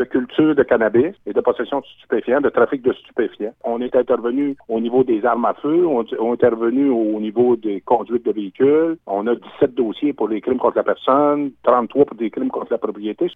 de culture de cannabis et de possession de stupéfiants, de trafic de stupéfiants. On est intervenu au niveau des armes à feu, on, est intervenu au niveau des conduites de véhicules. On a 17 dossiers pour les crimes contre la personne, 33 pour des crimes contre la propriété.